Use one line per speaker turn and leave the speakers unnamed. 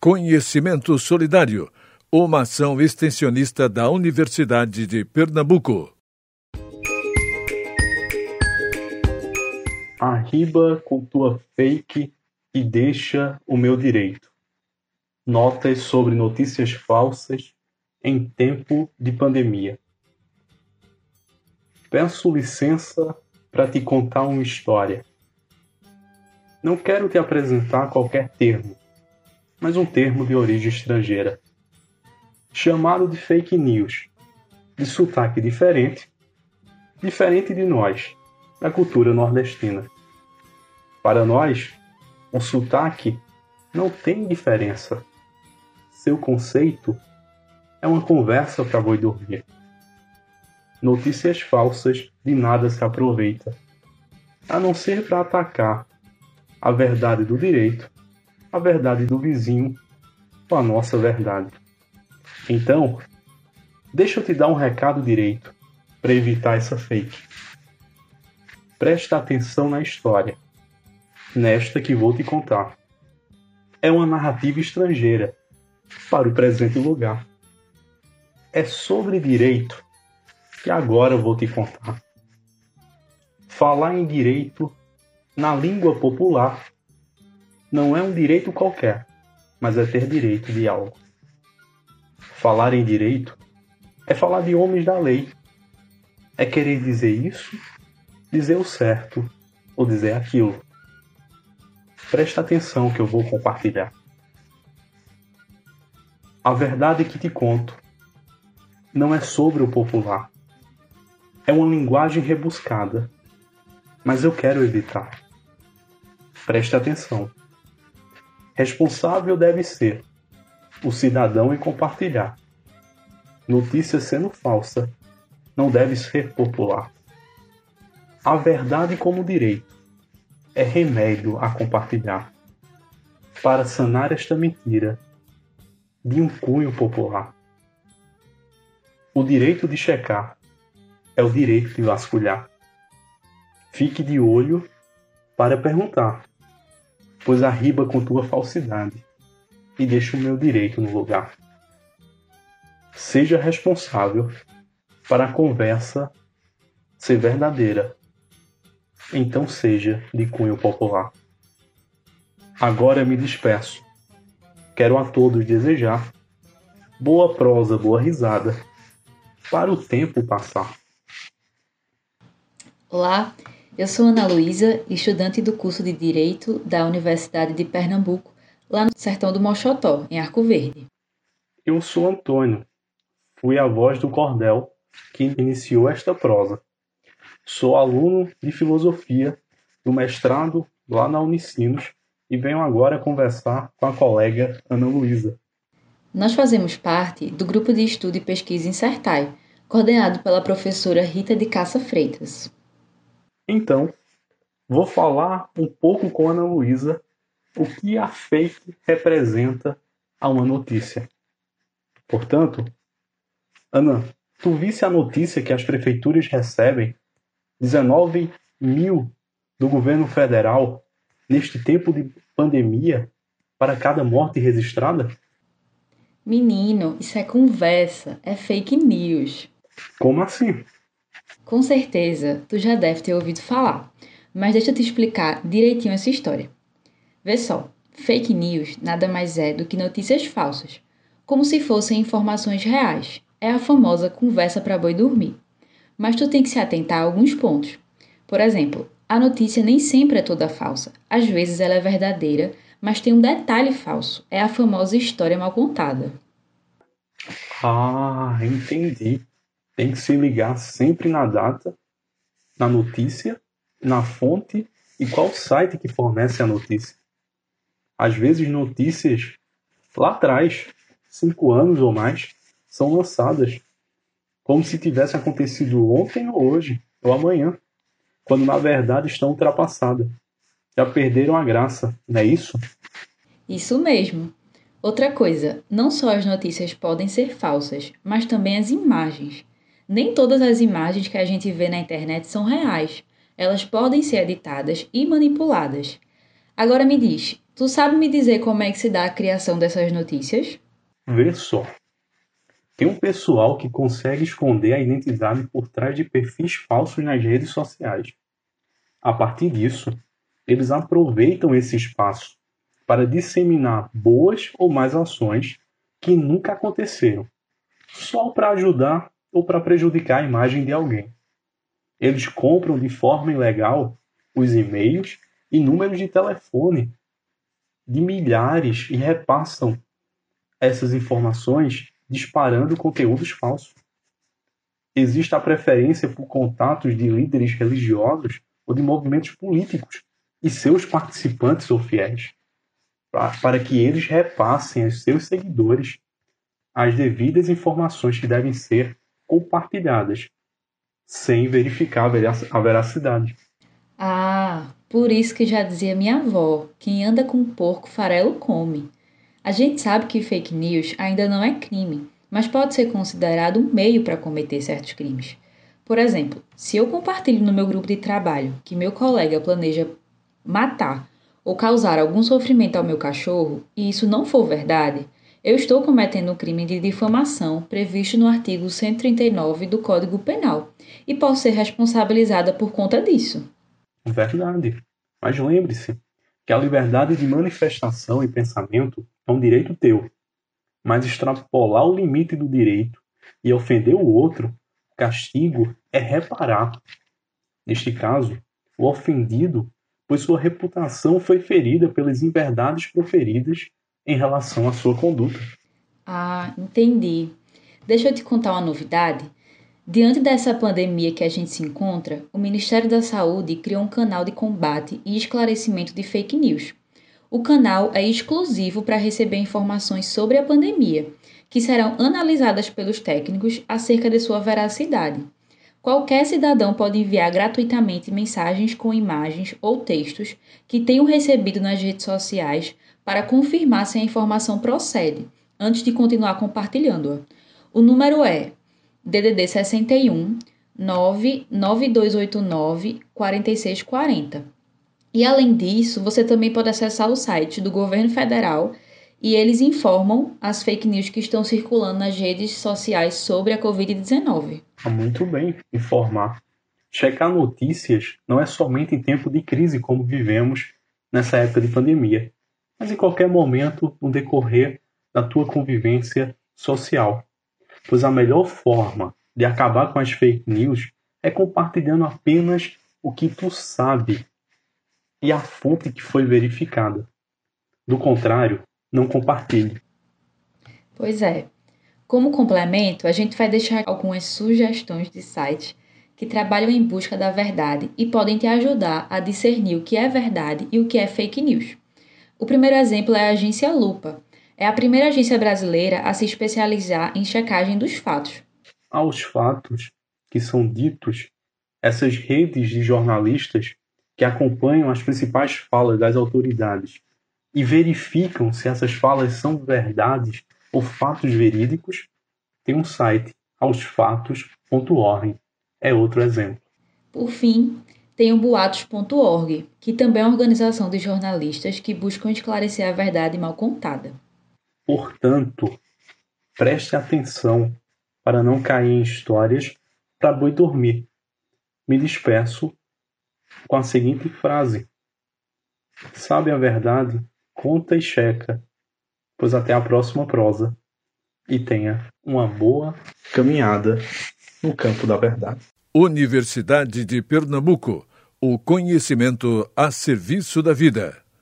Conhecimento Solidário, uma ação extensionista da Universidade de Pernambuco.
Arriba com tua fake e deixa o meu direito. Notas sobre notícias falsas em tempo de pandemia. Peço licença para te contar uma história. Não quero te apresentar qualquer termo mas um termo de origem estrangeira, chamado de fake news, de sotaque diferente, diferente de nós, da cultura nordestina. Para nós, o sotaque não tem diferença. Seu conceito é uma conversa para boi dormir. Notícias falsas de nada se aproveita, a não ser para atacar a verdade do direito a verdade do vizinho com a nossa verdade. Então, deixa eu te dar um recado direito para evitar essa fake. Presta atenção na história, nesta que vou te contar. É uma narrativa estrangeira para o presente lugar. É sobre direito que agora vou te contar. Falar em direito na língua popular não é um direito qualquer, mas é ter direito de algo. Falar em direito é falar de homens da lei. É querer dizer isso, dizer o certo ou dizer aquilo. Presta atenção que eu vou compartilhar. A verdade que te conto não é sobre o popular. É uma linguagem rebuscada, mas eu quero evitar. Preste atenção. Responsável deve ser o cidadão em compartilhar. Notícia sendo falsa não deve ser popular. A verdade como direito é remédio a compartilhar para sanar esta mentira de um cunho popular. O direito de checar é o direito de vasculhar. Fique de olho para perguntar pois arriba com tua falsidade e deixa o meu direito no lugar. Seja responsável para a conversa ser verdadeira. Então seja de cunho popular. Agora me despeço. Quero a todos desejar boa prosa, boa risada, para o tempo passar.
Olá, eu sou Ana Luísa, estudante do curso de Direito da Universidade de Pernambuco, lá no sertão do Mochotó, em Arco Verde.
Eu sou Antônio, fui a voz do cordel que iniciou esta prosa. Sou aluno de filosofia do mestrado lá na Unicinos e venho agora conversar com a colega Ana Luísa.
Nós fazemos parte do grupo de estudo e pesquisa Insertai, coordenado pela professora Rita de Caça Freitas.
Então, vou falar um pouco com a Ana Luísa o que a fake representa a uma notícia. Portanto, Ana, tu visse a notícia que as prefeituras recebem 19 mil do governo federal neste tempo de pandemia para cada morte registrada?
Menino, isso é conversa, é fake news.
Como assim?
Com certeza, tu já deve ter ouvido falar, mas deixa eu te explicar direitinho essa história. Vê só, fake news nada mais é do que notícias falsas, como se fossem informações reais. É a famosa conversa para boi dormir. Mas tu tem que se atentar a alguns pontos. Por exemplo, a notícia nem sempre é toda falsa. Às vezes ela é verdadeira, mas tem um detalhe falso. É a famosa história mal contada.
Ah, entendi tem que se ligar sempre na data, na notícia, na fonte e qual site que fornece a notícia. Às vezes, notícias lá atrás, cinco anos ou mais, são lançadas como se tivesse acontecido ontem ou hoje ou amanhã, quando na verdade estão ultrapassadas. Já perderam a graça, não é isso?
Isso mesmo. Outra coisa, não só as notícias podem ser falsas, mas também as imagens. Nem todas as imagens que a gente vê na internet são reais. Elas podem ser editadas e manipuladas. Agora me diz, Tu sabe me dizer como é que se dá a criação dessas notícias?
Vê só. Tem um pessoal que consegue esconder a identidade por trás de perfis falsos nas redes sociais. A partir disso, eles aproveitam esse espaço para disseminar boas ou más ações que nunca aconteceram, só para ajudar ou para prejudicar a imagem de alguém. Eles compram de forma ilegal os e-mails e números de telefone de milhares e repassam essas informações disparando conteúdos falsos. Existe a preferência por contatos de líderes religiosos ou de movimentos políticos e seus participantes ou fiéis, para que eles repassem aos seus seguidores as devidas informações que devem ser compartilhadas, sem verificar a veracidade.
Ah, por isso que já dizia minha avó: quem anda com porco farelo come. A gente sabe que fake news ainda não é crime, mas pode ser considerado um meio para cometer certos crimes. Por exemplo, se eu compartilho no meu grupo de trabalho que meu colega planeja matar ou causar algum sofrimento ao meu cachorro e isso não for verdade, eu estou cometendo um crime de difamação previsto no artigo 139 do Código Penal e posso ser responsabilizada por conta disso.
Verdade. Mas lembre-se que a liberdade de manifestação e pensamento é um direito teu. Mas extrapolar o limite do direito e ofender o outro, o castigo é reparar. Neste caso, o ofendido, pois sua reputação foi ferida pelas inverdades proferidas em relação à sua conduta.
Ah, entendi. Deixa eu te contar uma novidade. Diante dessa pandemia que a gente se encontra, o Ministério da Saúde criou um canal de combate e esclarecimento de fake news. O canal é exclusivo para receber informações sobre a pandemia, que serão analisadas pelos técnicos acerca de sua veracidade. Qualquer cidadão pode enviar gratuitamente mensagens com imagens ou textos que tenham recebido nas redes sociais para confirmar se a informação procede, antes de continuar compartilhando-a. O número é DDD 61 99289 4640. E além disso, você também pode acessar o site do governo federal e eles informam as fake news que estão circulando nas redes sociais sobre a Covid-19.
Ah, muito bem, informar. Checar notícias não é somente em tempo de crise como vivemos nessa época de pandemia, mas em qualquer momento no decorrer da tua convivência social. Pois a melhor forma de acabar com as fake news é compartilhando apenas o que tu sabe e a fonte que foi verificada. Do contrário, não compartilhe.
Pois é. Como complemento, a gente vai deixar algumas sugestões de sites que trabalham em busca da verdade e podem te ajudar a discernir o que é verdade e o que é fake news. O primeiro exemplo é a agência Lupa. É a primeira agência brasileira a se especializar em checagem dos fatos.
Aos fatos que são ditos, essas redes de jornalistas que acompanham as principais falas das autoridades e verificam se essas falas são verdades ou fatos verídicos, tem um site, aosfatos.org. É outro exemplo.
Por fim, tem o boatos.org, que também é uma organização de jornalistas que buscam esclarecer a verdade mal contada.
Portanto, preste atenção para não cair em histórias para boi dormir. Me despeço com a seguinte frase: Sabe a verdade, conta e checa, pois até a próxima prosa e tenha uma boa caminhada no campo da verdade.
Universidade de Pernambuco, o conhecimento a serviço da vida.